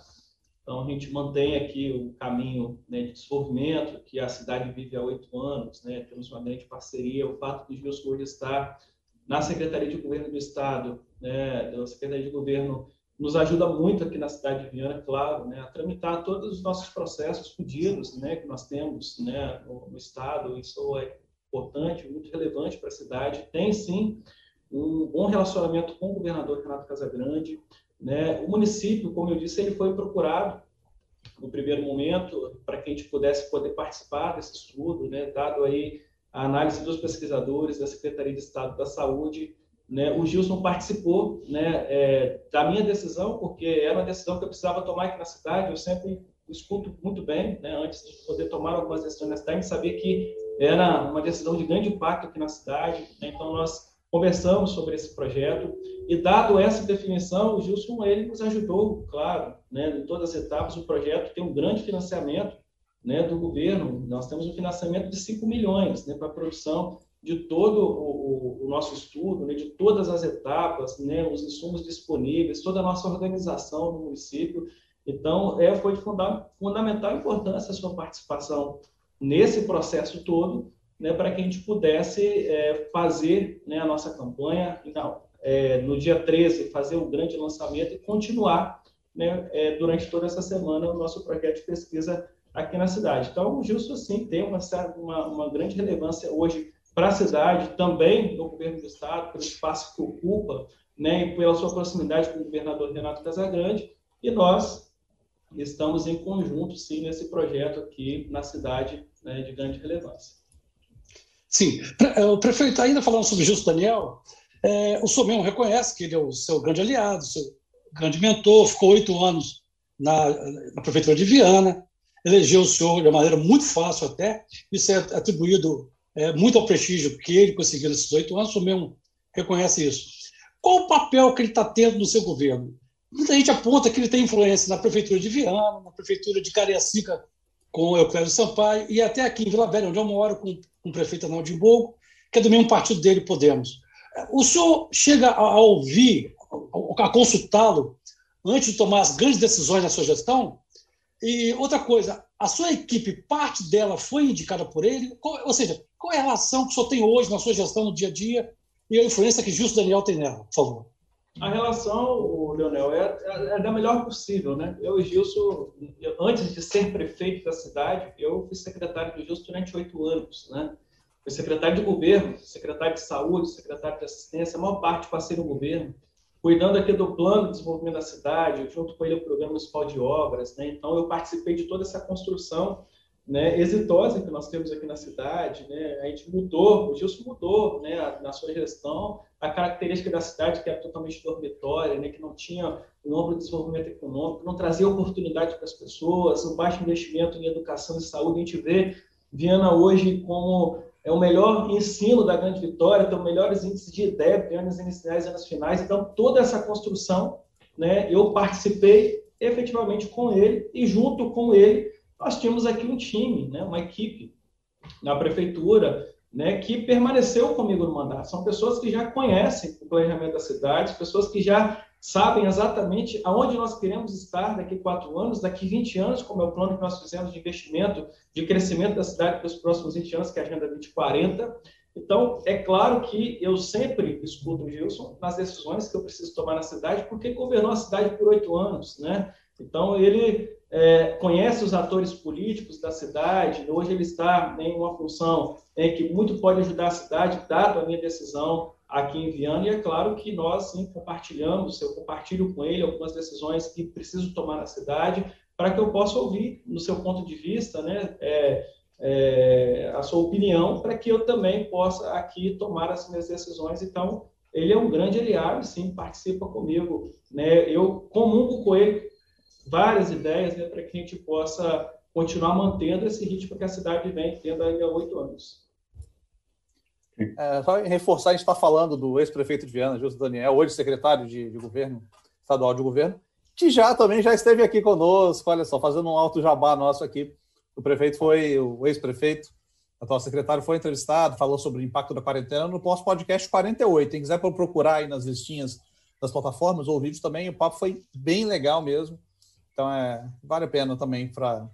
Então, a gente mantém aqui o caminho né, de desenvolvimento que a cidade vive há oito anos. Né, temos uma grande parceria. O fato de Gilson hoje estar na Secretaria de Governo do Estado, né, da Secretaria de Governo nos ajuda muito aqui na cidade de Viana, claro, né, a tramitar todos os nossos processos pedidos né, que nós temos né, no, no, Estado. Isso é importante, muito relevante para a cidade. Tem sim um bom relacionamento com o governador Renato Casagrande. Né? O município, como eu disse, ele foi procurado no primeiro momento para que a gente pudesse poder participar desse estudo, né? dado aí a análise dos pesquisadores da Secretaria de Estado da Saúde. Né? O Gilson participou né, é, da minha decisão, porque era uma decisão que eu precisava tomar aqui na cidade. Eu sempre escuto muito bem, né, antes de poder tomar algumas decisões na cidade, sabia que era uma decisão de grande impacto aqui na cidade. Né? Então, nós conversamos sobre esse projeto e, dado essa definição, o Gilson ele nos ajudou, claro, né, em todas as etapas. O projeto tem um grande financiamento né, do governo. Nós temos um financiamento de 5 milhões para a produção de todo o, nosso estudo, né, de todas as etapas, né, os insumos disponíveis, toda a nossa organização no município. Então, é, foi de fundamental importância a sua participação nesse processo todo, né, para que a gente pudesse é, fazer né, a nossa campanha, então, é, no dia 13, fazer o grande lançamento e continuar né, é, durante toda essa semana o nosso projeto de pesquisa aqui na cidade. Então, o Gilson, sim, tem uma, uma, uma grande relevância hoje para a cidade, também no governo do Estado, pelo espaço que ocupa, né, e pela sua proximidade com o governador Renato Casagrande, e nós estamos em conjunto, sim, nesse projeto aqui na cidade né, de grande relevância. Sim, é, o prefeito, ainda falando sobre Justo Daniel, é, o senhor mesmo reconhece que ele é o seu grande aliado, seu grande mentor, ficou oito anos na, na prefeitura de Viana, elegeu o senhor de maneira muito fácil até, isso é atribuído é, muito ao prestígio que ele conseguiu nesses oito anos, o mesmo reconhece isso. Qual o papel que ele está tendo no seu governo? Muita gente aponta que ele tem influência na prefeitura de Viana, na prefeitura de Cariacica com o Euclério Sampaio, e até aqui em Vila Velha, onde eu moro, com, com o prefeito Arnaldo Bogo, que é do mesmo partido dele, Podemos. O senhor chega a, a ouvir, a, a consultá-lo, antes de tomar as grandes decisões na sua gestão? E outra coisa, a sua equipe, parte dela foi indicada por ele? Ou seja, qual é a relação que o senhor tem hoje na sua gestão no dia a dia e a influência que Justo Daniel tem nela, por favor? A relação, Leonel, é, é, é da melhor possível, né? Eu e Gilson, antes de ser prefeito da cidade, eu fui secretário do Gilson durante oito anos, né? Fui secretário de governo, secretário de saúde, secretário de assistência, a maior parte passei no governo, cuidando aqui do plano de desenvolvimento da cidade, junto com ele o programa municipal de obras, né? Então eu participei de toda essa construção né, exitosa que nós temos aqui na cidade, né, a gente mudou, o Gilson mudou, né, na sua gestão, a característica da cidade que era totalmente dormitória, né, que não tinha um amplo desenvolvimento econômico, não trazia oportunidade para as pessoas, o baixo investimento em educação e saúde, a gente vê Viana hoje como é o melhor ensino da Grande Vitória, tem os melhores índices de IDEB, anos iniciais anos finais, então toda essa construção, né, eu participei efetivamente com ele e junto com ele nós tínhamos aqui um time, né, uma equipe na prefeitura, né, que permaneceu comigo no mandato. São pessoas que já conhecem o planejamento da cidade, pessoas que já sabem exatamente aonde nós queremos estar daqui quatro anos, daqui 20 anos, como é o plano que nós fizemos de investimento, de crescimento da cidade para os próximos 20 anos, que é a Agenda 2040. Então, é claro que eu sempre escuto o Gilson nas decisões que eu preciso tomar na cidade, porque governou a cidade por oito anos, né? Então, ele é, conhece os atores políticos da cidade, hoje ele está em uma função em que muito pode ajudar a cidade, dado a minha decisão aqui em Viana, e é claro que nós sim, compartilhamos, eu compartilho com ele algumas decisões que preciso tomar na cidade, para que eu possa ouvir, no seu ponto de vista, né, é, é, a sua opinião, para que eu também possa aqui tomar as minhas decisões. Então, ele é um grande aliado, sim, participa comigo. Né? Eu comungo com ele várias ideias né, para que a gente possa continuar mantendo esse ritmo que a cidade vem tendo há oito anos. É, só reforçar, a gente está falando do ex-prefeito de Viana, Justo Daniel, hoje secretário de, de, governo, estadual de governo, que já também já esteve aqui conosco, olha só, fazendo um alto jabá nosso aqui. O prefeito foi, o ex-prefeito, atual secretário, foi entrevistado, falou sobre o impacto da quarentena no nosso podcast 48. Quem quiser procurar aí nas listinhas das plataformas ou vídeos também, o papo foi bem legal mesmo. Então, é, vale a pena também para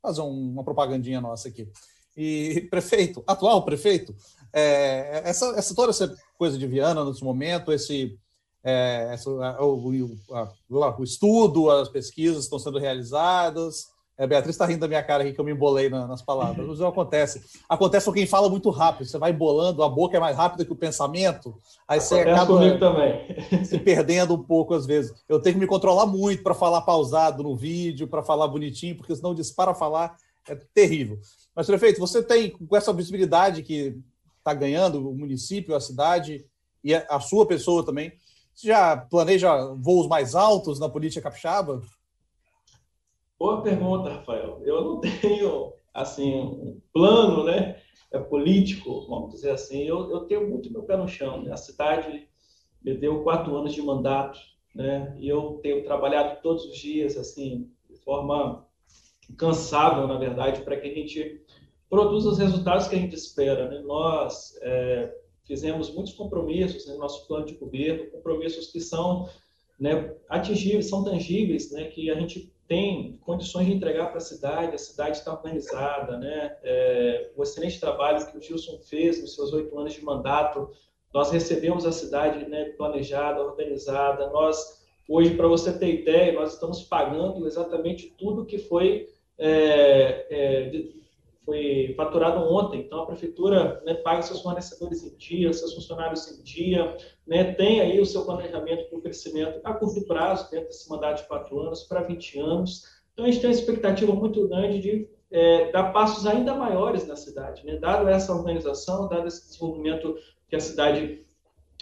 fazer um, uma propagandinha nossa aqui. E prefeito, atual prefeito, é, essa, essa toda essa coisa de Viana nesse momento, esse, é, essa, o, o, a, o, estudo, as pesquisas estão sendo realizadas, É, Beatriz está rindo da minha cara aqui que eu me embolei na, nas palavras. Mas não acontece. Acontece com quem fala muito rápido. Você vai embolando, a boca é mais rápida que o pensamento, aí você acaba se perdendo um pouco às vezes. Eu tenho que me controlar muito para falar pausado no vídeo, para falar bonitinho, porque senão dispara falar é terrível. Mas, prefeito, você tem, com essa visibilidade que está ganhando o município, a cidade e a sua pessoa também, você já planeja voos mais altos na política capixaba? Boa pergunta, Rafael. Eu não tenho, assim, um plano, né, é político, vamos dizer assim. Eu, eu tenho muito meu pé no chão. Né? A cidade me deu quatro anos de mandato, né, e eu tenho trabalhado todos os dias, assim, de forma cansável, na verdade, para que a gente produza os resultados que a gente espera. Né? Nós é, fizemos muitos compromissos no nosso plano de governo, compromissos que são né, atingíveis, são tangíveis, né, que a gente tem condições de entregar para a cidade, a cidade está organizada, né? É, o excelente trabalho que o Gilson fez nos seus oito anos de mandato, nós recebemos a cidade né, planejada, organizada, nós, hoje, para você ter ideia, nós estamos pagando exatamente tudo que foi é, é, foi faturado ontem. Então, a prefeitura né, paga seus fornecedores em dia, seus funcionários em dia, né, tem aí o seu planejamento para o crescimento a curto prazo, dentro desse mandato de quatro anos, para 20 anos. Então, a gente tem uma expectativa muito grande de é, dar passos ainda maiores na cidade, né? dado essa organização, dado esse desenvolvimento que a cidade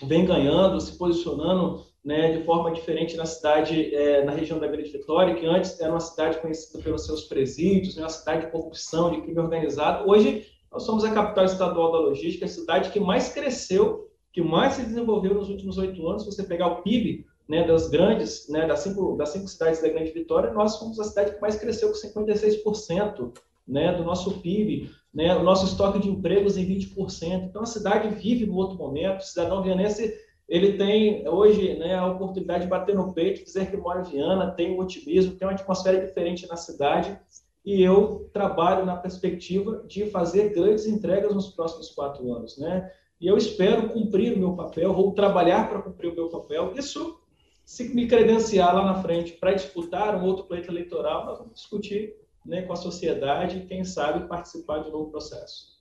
vem ganhando, se posicionando né, de forma diferente na cidade, é, na região da Grande Vitória, que antes era uma cidade conhecida pelos seus presídios, né, uma cidade de corrupção, de crime organizado. Hoje, nós somos a capital estadual da logística, a cidade que mais cresceu, que mais se desenvolveu nos últimos oito anos. Se você pegar o PIB né, das grandes, né, das, cinco, das cinco cidades da Grande Vitória, nós somos a cidade que mais cresceu com 56% né, do nosso PIB, né, o nosso estoque de empregos em 20%. Então, a cidade vive no outro momento, o cidadão vianense ele tem hoje né, a oportunidade de bater no peito, dizer que mora em Viana, tem um otimismo, tem uma atmosfera diferente na cidade, e eu trabalho na perspectiva de fazer grandes entregas nos próximos quatro anos, né? E eu espero cumprir o meu papel, vou trabalhar para cumprir o meu papel. Isso, se me credenciar lá na frente para disputar um outro pleito eleitoral, nós vamos discutir né, com a sociedade e, quem sabe, participar de um novo processo.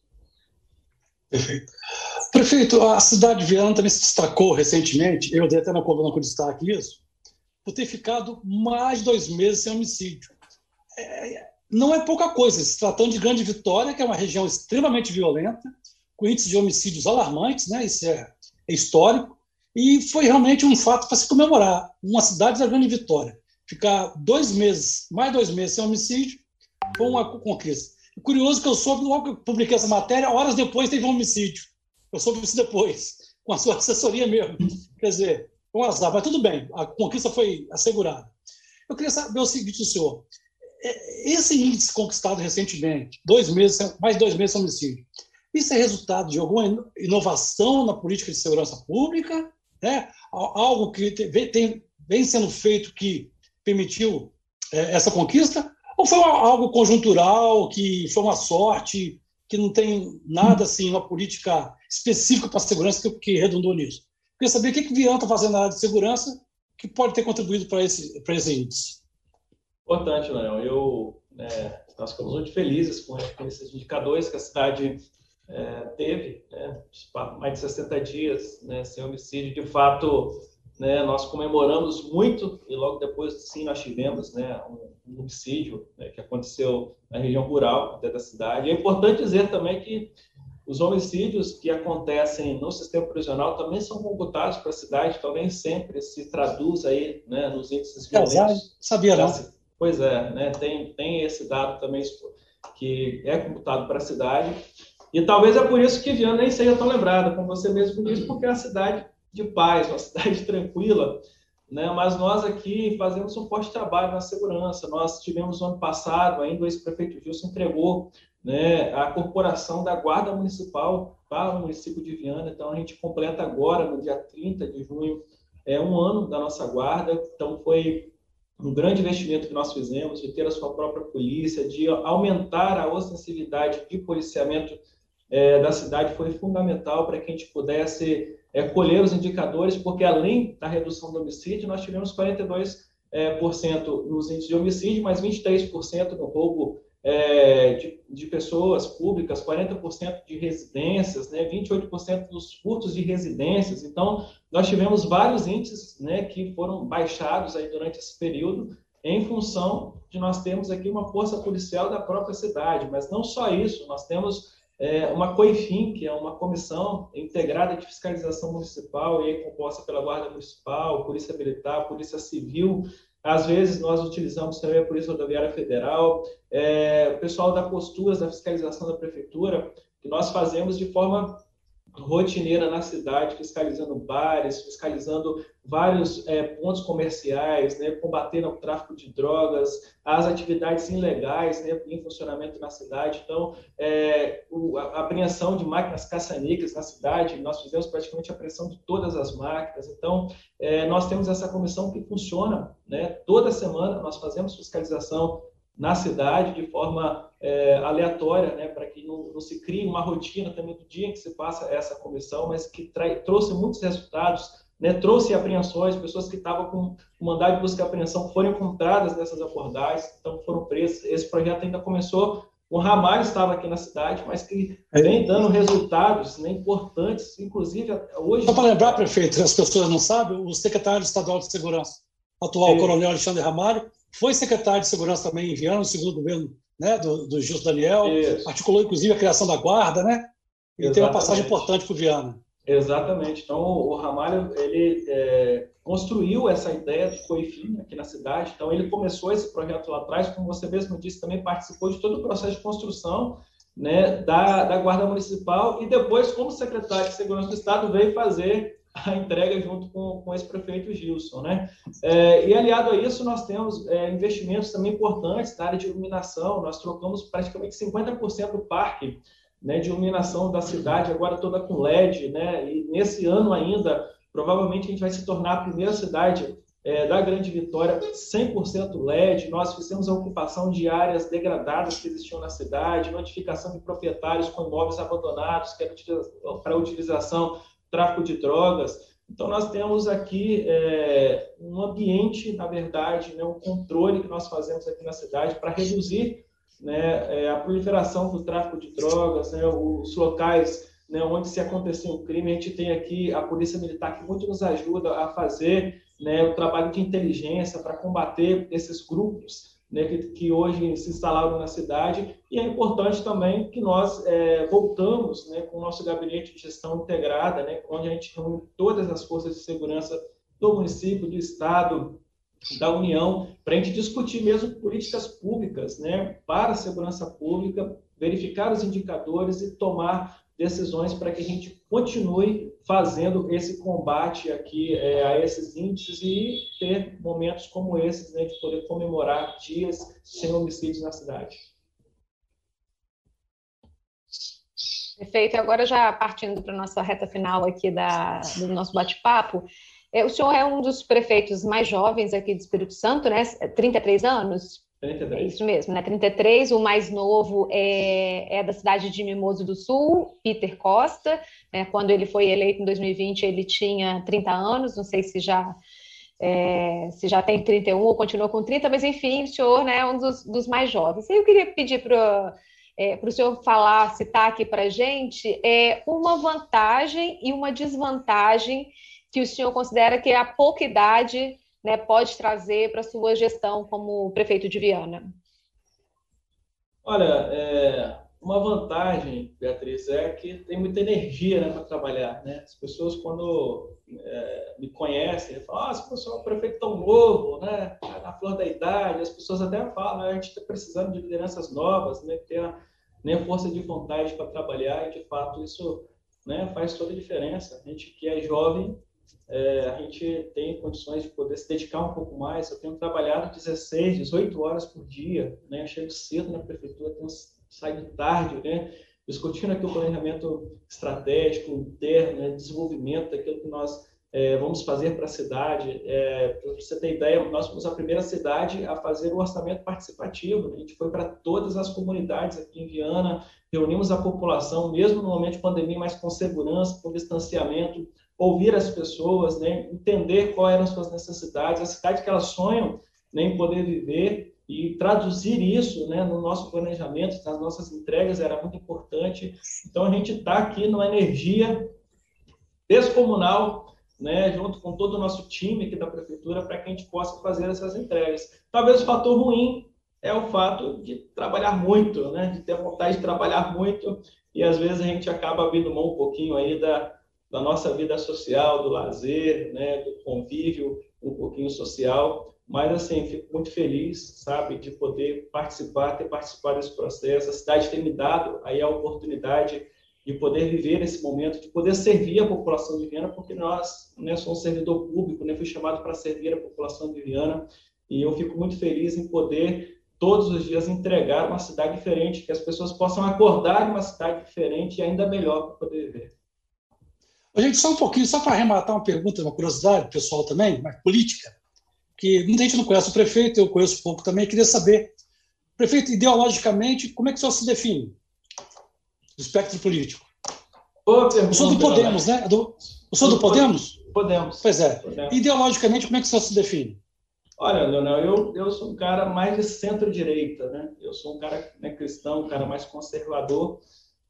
Perfeito. Prefeito, a cidade de Viana também se destacou recentemente, eu dei até na coluna com destaque isso, por ter ficado mais dois meses sem homicídio. É, não é pouca coisa, se tratando de Grande Vitória, que é uma região extremamente violenta, com índices de homicídios alarmantes, né? isso é, é histórico, e foi realmente um fato para se comemorar. Uma cidade da Grande Vitória ficar dois meses, mais dois meses sem homicídio, foi uma conquista. Curioso que eu soube, logo que eu publiquei essa matéria, horas depois teve um homicídio. Eu soube isso depois, com a sua assessoria mesmo. Quer dizer, um azar, mas tudo bem, a conquista foi assegurada. Eu queria saber o seguinte senhor: é, esse índice conquistado recentemente, dois meses, mais de dois meses sem homicídio, isso é resultado de alguma inovação na política de segurança pública? Né? Algo que tem, vem sendo feito que permitiu é, essa conquista? Ou foi algo conjuntural, que foi uma sorte, que não tem nada assim, uma política específica para a segurança que, que redundou nisso? Queria saber o que, que Vian está fazendo na área de segurança que pode ter contribuído para esse, para esse índice. Importante, Leão. Eu, é, nós ficamos muito felizes com esses indicadores que a cidade é, teve, né, mais de 60 dias né, sem homicídio. De fato, né, nós comemoramos muito e logo depois, sim, nós tivemos né, um, um homicídio né, que aconteceu na região rural até da cidade. É importante dizer também que os homicídios que acontecem no sistema prisional também são computados para a cidade, então nem sempre se traduz aí né, nos índices violentos. Sabia não. Pois é, né, tem, tem esse dado também que é computado para a cidade. E talvez é por isso que Viana nem seja tão lembrada, como você mesmo disse, porque é a cidade de paz, uma cidade tranquila, né? Mas nós aqui fazemos um forte trabalho na segurança. Nós tivemos no ano passado, ainda o ex-prefeito Gilson entregou né, a corporação da Guarda Municipal para o município de Viana. Então, a gente completa agora, no dia 30 de junho, é um ano da nossa guarda. Então, foi um grande investimento que nós fizemos de ter a sua própria polícia, de aumentar a ostensividade de policiamento é, da cidade foi fundamental para que a gente pudesse é, colher os indicadores, porque além da redução do homicídio, nós tivemos 42 é, por cento nos índices de homicídio, mas 23% no roubo é, de, de, pessoas públicas, 40% de residências, né, 28% dos furtos de residências. Então, nós tivemos vários índices né, que foram baixados aí durante esse período, em função de nós termos aqui uma força policial da própria cidade. Mas não só isso, nós temos é, uma COIFIM, que é uma comissão integrada de fiscalização municipal, e aí composta pela Guarda Municipal, Polícia Militar, Polícia Civil, às vezes nós utilizamos também a Polícia Rodoviária Federal, é, o pessoal da posturas da fiscalização da prefeitura, que nós fazemos de forma rotineira na cidade, fiscalizando bares, fiscalizando vários é, pontos comerciais, né, combatendo o tráfico de drogas, as atividades ilegais né, em funcionamento na cidade. Então, é, o, a apreensão de máquinas caça-níqueis na cidade, nós fizemos praticamente a apreensão de todas as máquinas. Então, é, nós temos essa comissão que funciona né, toda semana, nós fazemos fiscalização na cidade de forma é, aleatória, né, para que não, não, se crie uma rotina também do dia em que se passa essa comissão, mas que trouxe muitos resultados, né, trouxe apreensões, pessoas que estavam com o mandado de busca e apreensão foram encontradas nessas abordagens, então foram presas. Esse projeto ainda começou, o Ramalho estava aqui na cidade, mas que é. vem dando resultados né, importantes, inclusive hoje... Só para lembrar, prefeito, as pessoas não sabem, o secretário estadual de segurança, atual é. coronel Alexandre Ramalho, foi secretário de segurança também em Viana, no segundo governo né, do, do Gilson Daniel, Isso. articulou inclusive a criação da guarda, né? E Exatamente. tem uma passagem importante para o Viana. Exatamente. Então, o Ramalho ele é, construiu essa ideia de coifim aqui na cidade. Então, ele começou esse projeto lá atrás, como você mesmo disse, também participou de todo o processo de construção né, da, da Guarda Municipal e depois, como secretário de Segurança do Estado, veio fazer a entrega junto com, com esse prefeito Gilson, né? É, e aliado a isso, nós temos é, investimentos também importantes na área de iluminação, nós trocamos praticamente 50% do parque né, de iluminação da cidade, agora toda com LED, né? E nesse ano ainda, provavelmente a gente vai se tornar a primeira cidade é, da Grande Vitória 100% LED. Nós fizemos a ocupação de áreas degradadas que existiam na cidade, notificação de proprietários com imóveis abandonados, que era para utilização tráfico de drogas. Então, nós temos aqui é, um ambiente, na verdade, né, um controle que nós fazemos aqui na cidade para reduzir né, é, a proliferação do tráfico de drogas, né, os locais né, onde se aconteceu um crime. A gente tem aqui a Polícia Militar que muito nos ajuda a fazer né, o trabalho de inteligência para combater esses grupos né, que, que, hoje se instalaram na cidade, e é importante também que nós é, voltamos né, com o nosso gabinete de gestão integrada, né, onde a gente reúne todas as forças de segurança do município, do Estado, da União, para a gente discutir mesmo políticas públicas né, para a segurança pública, verificar os indicadores e tomar decisões para que a gente continue fazendo esse combate aqui é, a esses índices e ter momentos como esses, né, de poder comemorar dias sem homicídios na cidade. Perfeito. Agora já partindo para a nossa reta final aqui da, do nosso bate-papo, é, o senhor é um dos prefeitos mais jovens aqui do Espírito Santo, né? 33 anos? 33. É isso mesmo, né? 33. O mais novo é, é da cidade de Mimoso do Sul, Peter Costa. Né? Quando ele foi eleito em 2020, ele tinha 30 anos. Não sei se já é, se já tem 31 ou continua com 30, mas enfim, o senhor né, é um dos, dos mais jovens. Eu queria pedir para é, o senhor falar, citar aqui para a gente é, uma vantagem e uma desvantagem que o senhor considera que a pouca idade né, pode trazer para a sua gestão como prefeito de Viana? Olha, é, uma vantagem, Beatriz, é que tem muita energia né, para trabalhar. Né? As pessoas, quando é, me conhecem, falam, ah, esse pessoal é um prefeito tão novo, né? Tá na flor da idade. As pessoas até falam, ah, a gente está precisando de lideranças novas, né? ter a, né, força de vontade para trabalhar, e de fato isso né, faz toda a diferença. A gente que é jovem é, a gente tem condições de poder se dedicar um pouco mais. Eu tenho trabalhado 16, 18 horas por dia, né? chego cedo na prefeitura, tenho saído tarde, né? discutindo aqui o planejamento estratégico, interno, né? desenvolvimento daquilo que nós é, vamos fazer para a cidade. É, para você ter ideia, nós fomos a primeira cidade a fazer o orçamento participativo. Né? A gente foi para todas as comunidades aqui em Viana, reunimos a população, mesmo no momento de pandemia, mas com segurança, com distanciamento, ouvir as pessoas, né, entender quais eram as suas necessidades, a cidade que elas sonham né, em poder viver e traduzir isso né, no nosso planejamento, nas nossas entregas, era muito importante. Então, a gente está aqui numa energia descomunal, né, junto com todo o nosso time aqui da prefeitura, para que a gente possa fazer essas entregas. Talvez o fator ruim é o fato de trabalhar muito, né, de ter vontade de trabalhar muito, e às vezes a gente acaba abrindo mão um pouquinho aí da, da nossa vida social, do lazer, né, do convívio um pouquinho social, mas, assim, fico muito feliz, sabe, de poder participar, ter participado desse processo. A cidade tem me dado aí a oportunidade de poder viver esse momento, de poder servir a população de Viana, porque nós né, somos servidor público, né, fui chamado para servir a população de Viana, e eu fico muito feliz em poder todos os dias entregar uma cidade diferente, que as pessoas possam acordar em uma cidade diferente e ainda melhor para poder viver. A gente só um pouquinho, só para arrematar uma pergunta, uma curiosidade pessoal também, mas política que muita gente não conhece o prefeito, eu conheço pouco também, queria saber, prefeito, ideologicamente, como é que o senhor se define do espectro político? Boa pergunta, o senhor do Podemos, né? Do, o senhor do Podemos? Podemos. Pois é. Podemos. Ideologicamente, como é que o senhor se define? Olha, Leonel, eu, eu sou um cara mais de centro-direita, né? Eu sou um cara né, cristão, um cara mais conservador,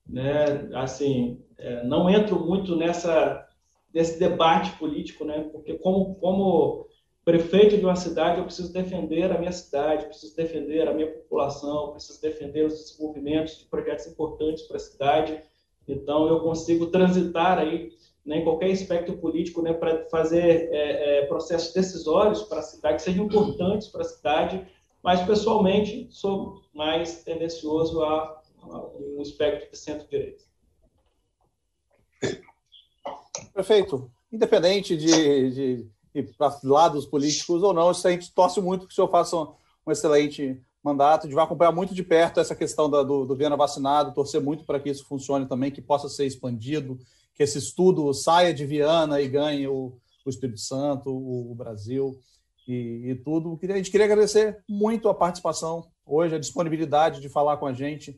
né? Assim, é, não entro muito nessa nesse debate político, né? Porque como como prefeito de uma cidade, eu preciso defender a minha cidade, preciso defender a minha população, preciso defender os desenvolvimentos de projetos importantes para a cidade. Então, eu consigo transitar aí né, em qualquer aspecto político né, para fazer é, é, processos decisórios para a cidade, que sejam importantes para a cidade, mas, pessoalmente, sou mais tendencioso a, um espectro de centro-direita. Perfeito. Independente de, de para lados políticos ou não, a gente torce muito que o senhor faça um, um excelente mandato, a gente vai acompanhar muito de perto essa questão da, do, do Viana vacinado, torcer muito para que isso funcione também, que possa ser expandido, que esse estudo saia de Viana e ganhe o, o Espírito Santo, o, o Brasil e, e, tudo. A gente queria agradecer muito a participação hoje, a disponibilidade de falar com a gente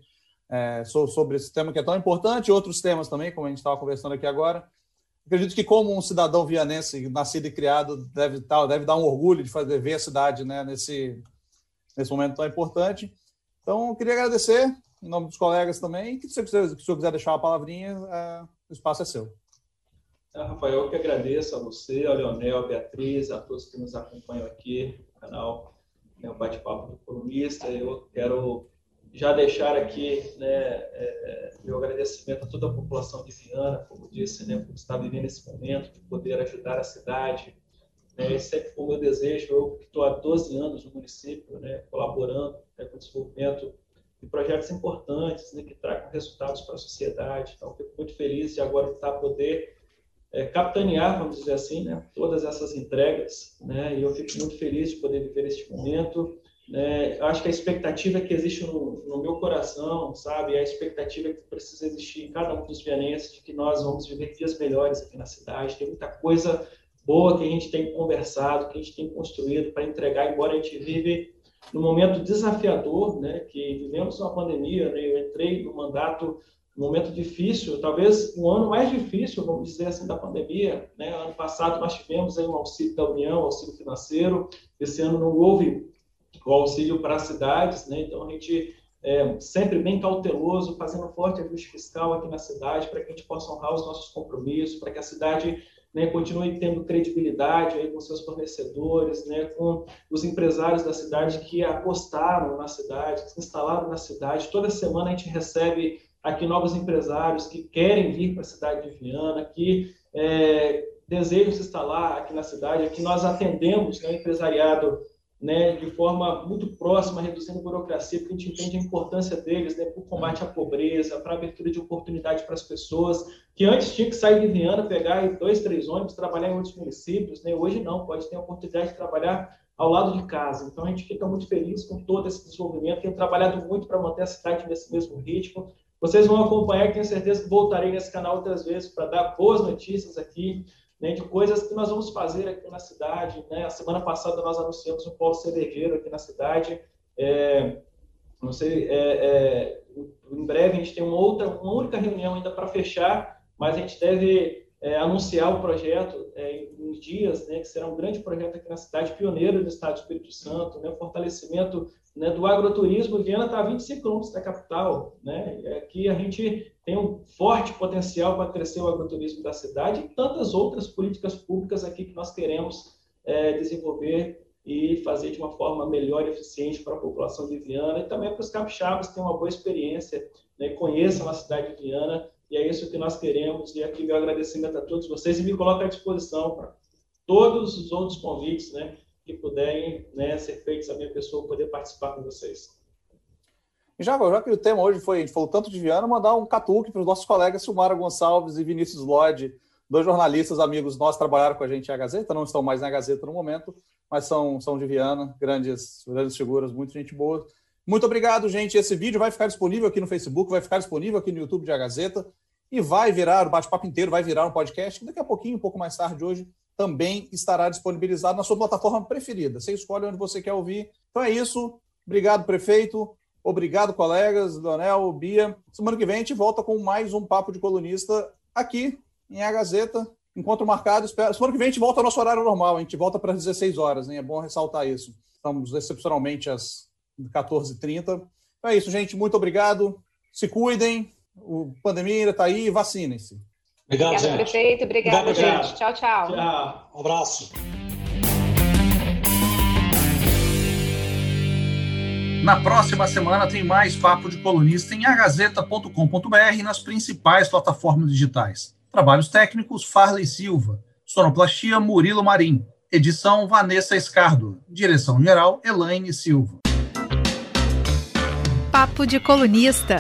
é, sobre esse tema que é tão importante, outros temas também, como a gente estava conversando aqui agora acredito que como um cidadão vianense, nascido e criado, deve, deve dar um orgulho de fazer ver a cidade né, nesse, nesse momento tão importante. Então, queria agradecer, em nome dos colegas também, e que se o senhor quiser deixar uma palavrinha, é, o espaço é seu. É, Rafael, eu que agradeço a você, ao Leonel, a Beatriz, a todos que nos acompanham aqui no canal né, o Bate-Papo do Colunista. Eu quero já deixar aqui né, é, meu agradecimento a toda a população de Viana, como disse, né, por estar vivendo esse momento, de poder ajudar a cidade. Né, esse sempre foi o meu desejo, eu que estou há 12 anos no município, né, colaborando né, com o desenvolvimento de projetos importantes, né, que tragam resultados para a sociedade. Então, fico muito feliz de agora estar poder é, capitanear, vamos dizer assim, né, todas essas entregas, né, e eu fico muito feliz de poder viver este momento, né? Eu acho que a expectativa que existe no, no, meu coração, sabe, a expectativa que precisa existir em cada um dos vianenses de que nós vamos viver dias melhores aqui na cidade. Tem muita coisa boa que a gente tem conversado, que a gente tem construído para entregar, embora a gente vive num momento desafiador, né, que vivemos uma pandemia, né, eu entrei no mandato um momento difícil, talvez o um ano mais difícil, vamos dizer assim, da pandemia. Né? Ano passado nós tivemos aí um auxílio da União, auxílio financeiro. Esse ano não houve o auxílio para as cidades, né? Então a gente é sempre bem cauteloso, fazendo forte ajuste fiscal aqui na cidade para que a gente possa honrar os nossos compromissos, para que a cidade né, continue tendo credibilidade aí com seus fornecedores, né, com os empresários da cidade que apostaram na cidade, que se instalaram na cidade. Toda semana a gente recebe aqui novos empresários que querem vir para a cidade de Viana, que é, desejam se instalar aqui na cidade. Aqui nós atendemos né, o empresariado né, de forma muito próxima, reduzindo a burocracia, porque a gente entende a importância deles né, para o combate à pobreza, para a abertura de oportunidade para as pessoas, que antes tinha que sair de Viana, pegar dois, três ônibus, trabalhar em outros municípios, né, hoje não, pode ter a oportunidade de trabalhar ao lado de casa. Então, a gente fica muito feliz com todo esse desenvolvimento, tem trabalhado muito para manter a cidade nesse mesmo ritmo. Vocês vão acompanhar, tenho certeza que voltarei nesse canal outras vezes para dar boas notícias aqui, né, de coisas que nós vamos fazer aqui na cidade. Né? A semana passada nós anunciamos um polo cervejeiro aqui na cidade. É, não sei, é, é, em breve a gente tem uma outra, uma única reunião ainda para fechar, mas a gente deve é, anunciar o projeto é, em uns dias, né, que será um grande projeto aqui na cidade, pioneiro do Estado do Espírito Santo, né, fortalecimento né, do agroturismo. Viana está a 25 quilômetros da capital. Né, aqui a gente tem um forte potencial para crescer o agroturismo da cidade e tantas outras políticas públicas aqui que nós queremos é, desenvolver e fazer de uma forma melhor e eficiente para a população de Viana e também para os capixabas terem uma boa experiência, né, conheçam a cidade de Viana e é isso que nós queremos. E aqui meu agradecimento a todos vocês e me coloco à disposição para todos os outros convites né, que puderem né, ser feitos a minha pessoa poder participar com vocês. Já, já que o tema hoje foi, gente falou tanto de Viana, mandar um catuque para os nossos colegas Silmara Gonçalves e Vinícius Lodge, dois jornalistas amigos nossos, trabalharam com a gente na Gazeta, não estão mais na Gazeta no momento, mas são, são de Viana, grandes, grandes figuras, muito gente boa. Muito obrigado, gente. Esse vídeo vai ficar disponível aqui no Facebook, vai ficar disponível aqui no YouTube de A Gazeta e vai virar, o bate-papo inteiro vai virar um podcast, daqui a pouquinho, um pouco mais tarde hoje, também estará disponibilizado na sua plataforma preferida. Você escolhe onde você quer ouvir. Então é isso. Obrigado, prefeito. Obrigado, colegas, Leonel, Bia. Semana que vem a gente volta com mais um Papo de Colunista aqui em A Gazeta. Encontro marcado. Semana que vem a gente volta ao nosso horário normal. A gente volta para as 16 horas. Hein? É bom ressaltar isso. Estamos excepcionalmente às 14h30. Então é isso, gente. Muito obrigado. Se cuidem. O pandemia está aí. Vacinem-se. Obrigado, Obrigado prefeito. Obrigado, Obrigado, gente. Tchau, tchau. Tchau. Um abraço. Na próxima semana tem mais Papo de Colunista em agazeta.com.br e nas principais plataformas digitais. Trabalhos técnicos, Farley Silva. Sonoplastia, Murilo Marim. Edição, Vanessa Escardo. Direção-geral, Elaine Silva. Papo de Colunista.